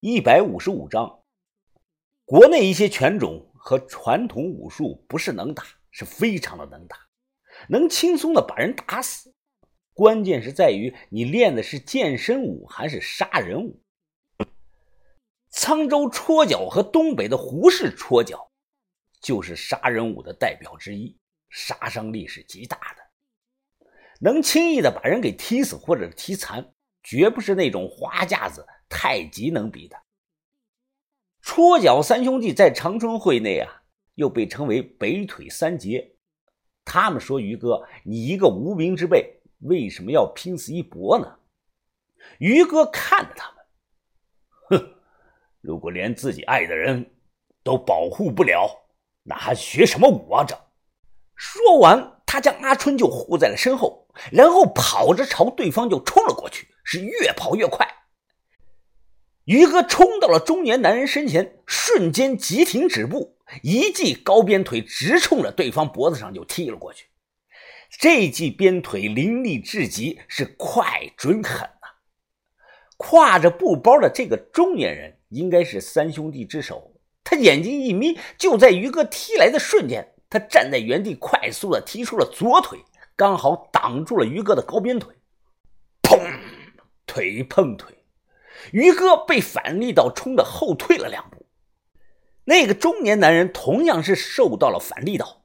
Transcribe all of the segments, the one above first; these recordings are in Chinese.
一百五十五章，国内一些拳种和传统武术不是能打，是非常的能打，能轻松的把人打死。关键是在于你练的是健身舞还是杀人舞。沧州戳脚和东北的胡氏戳脚，就是杀人舞的代表之一，杀伤力是极大的，能轻易的把人给踢死或者踢残，绝不是那种花架子。太极能比的，戳脚三兄弟在长春会内啊，又被称为北腿三杰。他们说：“于哥，你一个无名之辈，为什么要拼死一搏呢？”于哥看着他们，哼，如果连自己爱的人都保护不了，那还学什么武啊？这说完，他将阿春就护在了身后，然后跑着朝对方就冲了过去，是越跑越快。于哥冲到了中年男人身前，瞬间急停止步，一记高鞭腿直冲着对方脖子上就踢了过去。这记鞭腿凌厉至极，是快准狠呐！挎着布包的这个中年人应该是三兄弟之首。他眼睛一眯，就在于哥踢来的瞬间，他站在原地，快速的踢出了左腿，刚好挡住了于哥的高鞭腿。腿碰腿。于哥被反力道冲的后退了两步，那个中年男人同样是受到了反力道，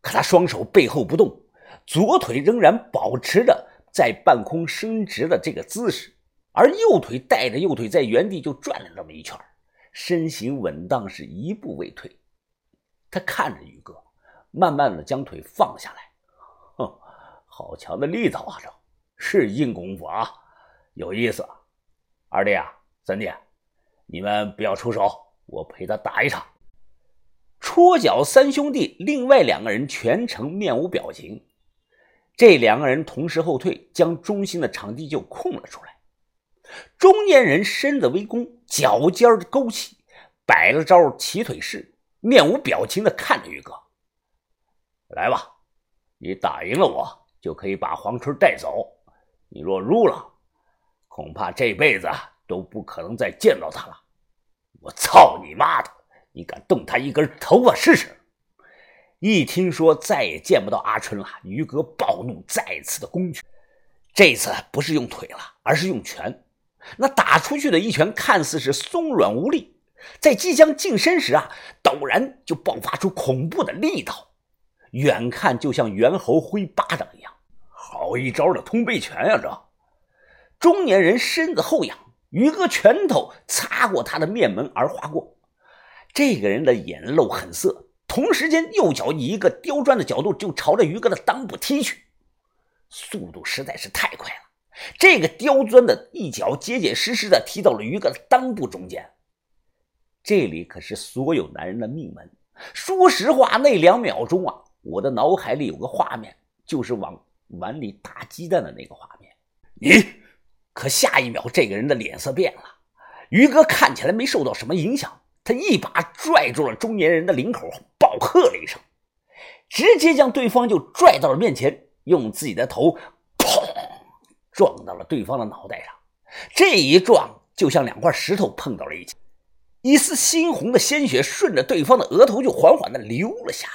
可他双手背后不动，左腿仍然保持着在半空伸直的这个姿势，而右腿带着右腿在原地就转了这么一圈，身形稳当，是一步未退。他看着于哥，慢慢的将腿放下来，哼，好强的力道啊，这是硬功夫啊，有意思。二弟啊，三弟，你们不要出手，我陪他打一场。戳脚三兄弟，另外两个人全程面无表情。这两个人同时后退，将中心的场地就空了出来。中年人身子微弓，脚尖勾起，摆了招起腿式，面无表情的看着于哥。来吧，你打赢了我，就可以把黄春带走；你若输了，恐怕这辈子都不可能再见到他了！我操你妈的！你敢动他一根头发试试？一听说再也见不到阿春了，于哥暴怒，再次的攻去。这次不是用腿了，而是用拳。那打出去的一拳看似是松软无力，在即将近身时啊，陡然就爆发出恐怖的力道，远看就像猿猴挥巴掌一样。好一招的通背拳呀！这。中年人身子后仰，于哥拳头擦过他的面门而划过。这个人的眼露狠色，同时间右脚以一个刁钻的角度就朝着于哥的裆部踢去，速度实在是太快了。这个刁钻的一脚结结实实的踢到了于哥的裆部中间。这里可是所有男人的命门。说实话，那两秒钟啊，我的脑海里有个画面，就是往碗里打鸡蛋的那个画面。你。可下一秒，这个人的脸色变了。于哥看起来没受到什么影响，他一把拽住了中年人的领口，暴喝了一声，直接将对方就拽到了面前，用自己的头砰撞到了对方的脑袋上。这一撞，就像两块石头碰到了一起，一丝猩红的鲜血顺着对方的额头就缓缓的流了下来。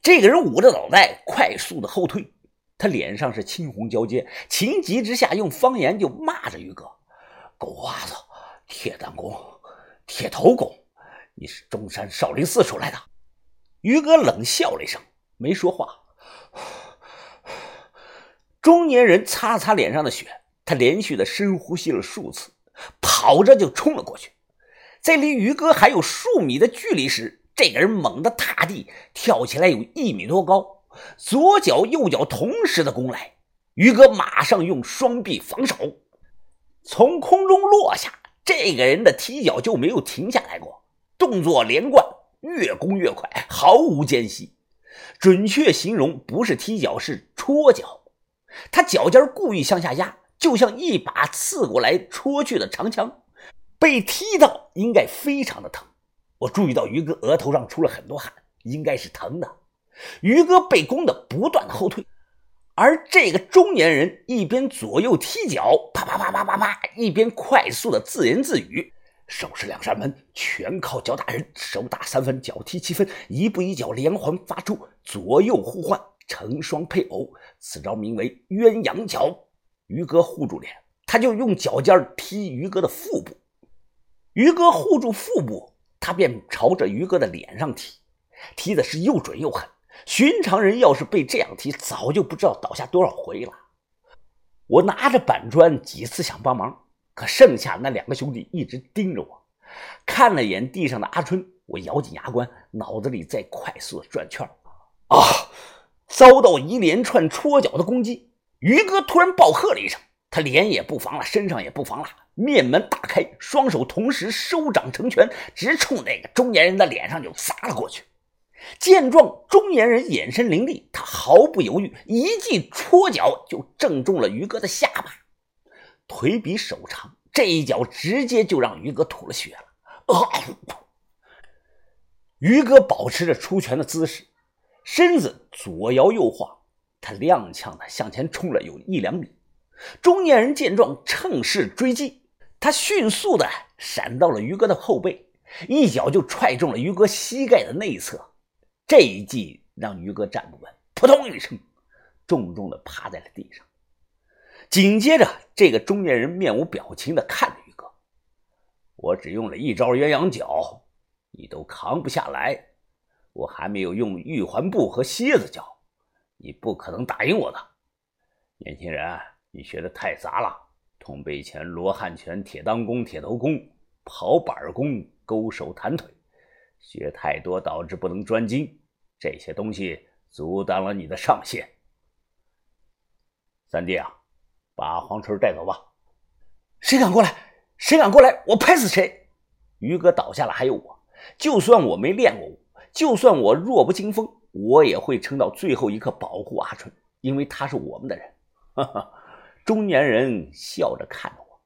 这个人捂着脑袋，快速的后退。他脸上是青红交接，情急之下用方言就骂着于哥：“狗娃子，铁弹弓，铁头功，你是中山少林寺出来的？”于哥冷笑了一声，没说话。中年人擦了擦脸上的血，他连续的深呼吸了数次，跑着就冲了过去。在离于哥还有数米的距离时，这个人猛地踏地，跳起来有一米多高。左脚右脚同时的攻来，于哥马上用双臂防守，从空中落下。这个人的踢脚就没有停下来过，动作连贯，越攻越快，毫无间隙。准确形容不是踢脚，是戳脚。他脚尖故意向下压，就像一把刺过来戳去的长枪。被踢到应该非常的疼。我注意到于哥额头上出了很多汗，应该是疼的。于哥被攻的不断的后退，而这个中年人一边左右踢脚，啪啪啪啪啪啪，一边快速的自言自语，手持两扇门，全靠脚打人手打三分，脚踢七分，一步一脚连环发出，左右互换，成双配偶。此招名为鸳鸯脚。于哥护住脸，他就用脚尖踢于哥的腹部。于哥护住腹部，他便朝着于哥的脸上踢，踢的是又准又狠。寻常人要是被这样踢，早就不知道倒下多少回了。我拿着板砖，几次想帮忙。可剩下那两个兄弟一直盯着我，看了眼地上的阿春，我咬紧牙关，脑子里在快速的转圈啊！遭到一连串戳脚的攻击，于哥突然暴喝了一声，他脸也不防了，身上也不防了，面门大开，双手同时收掌成拳，直冲那个中年人的脸上就砸了过去。见状，中年人眼神凌厉，他毫不犹豫，一记戳脚就正中了于哥的下巴。腿比手长，这一脚直接就让于哥吐了血了。啊！于哥保持着出拳的姿势，身子左摇右晃，他踉跄的向前冲了有一两米。中年人见状，趁势追击，他迅速的闪到了于哥的后背，一脚就踹中了于哥膝盖的内侧。这一击让于哥站不稳，扑通一声，重重的趴在了地上。紧接着，这个中年人面无表情的看着于哥：“我只用了一招鸳鸯脚，你都扛不下来。我还没有用玉环步和蝎子脚，你不可能打赢我的。年轻人，你学的太杂了，通背拳、罗汉拳、铁裆功、铁头功、跑板功、勾手弹腿，学太多导致不能专精，这些东西阻挡了你的上限。三弟啊！”把黄春带走吧！谁敢过来？谁敢过来？我拍死谁！于哥倒下了，还有我。就算我没练过武，就算我弱不禁风，我也会撑到最后一刻保护阿春，因为他是我们的人。哈哈！中年人笑着看着我：“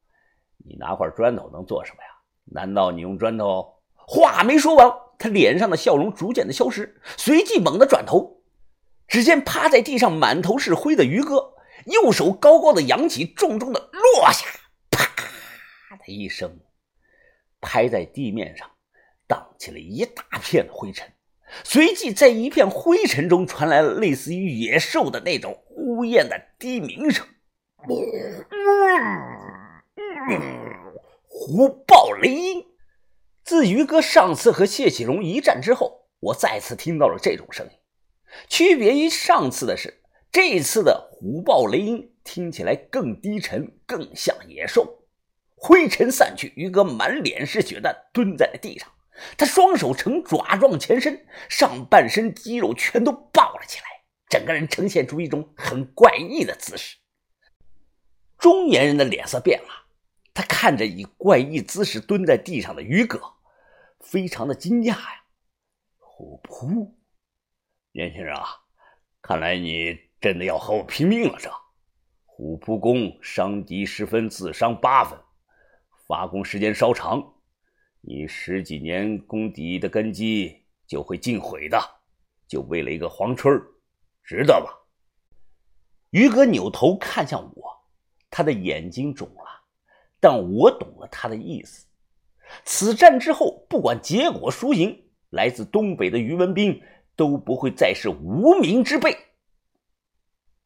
你拿块砖头能做什么呀？难道你用砖头？”话没说完，他脸上的笑容逐渐的消失，随即猛地转头，只见趴在地上满头是灰的于哥。右手高高的扬起，重重的落下，啪的一声，拍在地面上，荡起了一大片的灰尘。随即，在一片灰尘中传来了类似于野兽的那种呜咽的低鸣声。虎豹雷音。自于哥上次和谢启荣一战之后，我再次听到了这种声音。区别于上次的是。这次的虎豹雷音听起来更低沉，更像野兽。灰尘散去，于哥满脸是血的蹲在了地上，他双手呈爪状前伸，上半身肌肉全都爆了起来，整个人呈现出一种很怪异的姿势。中年人的脸色变了，他看着以怪异姿势蹲在地上的于哥，非常的惊讶呀。虎扑，年轻人啊，看来你。真的要和我拼命了？这虎扑功伤敌十分，自伤八分，发功时间稍长，你十几年功底的根基就会尽毁的。就为了一个黄春值得吧？于哥扭头看向我，他的眼睛肿了，但我懂了他的意思。此战之后，不管结果输赢，来自东北的于文斌都不会再是无名之辈。